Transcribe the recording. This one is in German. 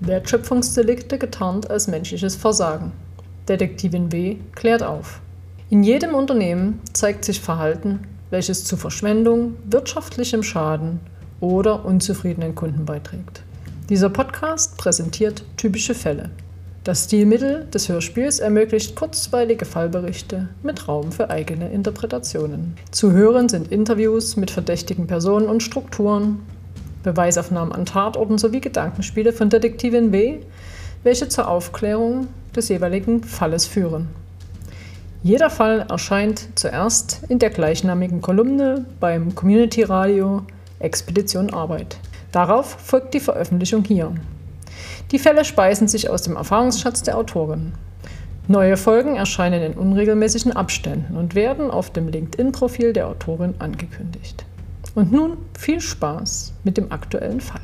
Wertschöpfungsdelikte getarnt als menschliches Versagen. Detektivin W. klärt auf. In jedem Unternehmen zeigt sich Verhalten, welches zu Verschwendung, wirtschaftlichem Schaden oder unzufriedenen Kunden beiträgt. Dieser Podcast präsentiert typische Fälle. Das Stilmittel des Hörspiels ermöglicht kurzweilige Fallberichte mit Raum für eigene Interpretationen. Zu hören sind Interviews mit verdächtigen Personen und Strukturen, Beweisaufnahmen an Tatorten sowie Gedankenspiele von Detektivin W., welche zur Aufklärung des jeweiligen Falles führen. Jeder Fall erscheint zuerst in der gleichnamigen Kolumne beim Community Radio Expedition Arbeit. Darauf folgt die Veröffentlichung hier. Die Fälle speisen sich aus dem Erfahrungsschatz der Autorin. Neue Folgen erscheinen in unregelmäßigen Abständen und werden auf dem LinkedIn-Profil der Autorin angekündigt. Und nun viel Spaß mit dem aktuellen Fall.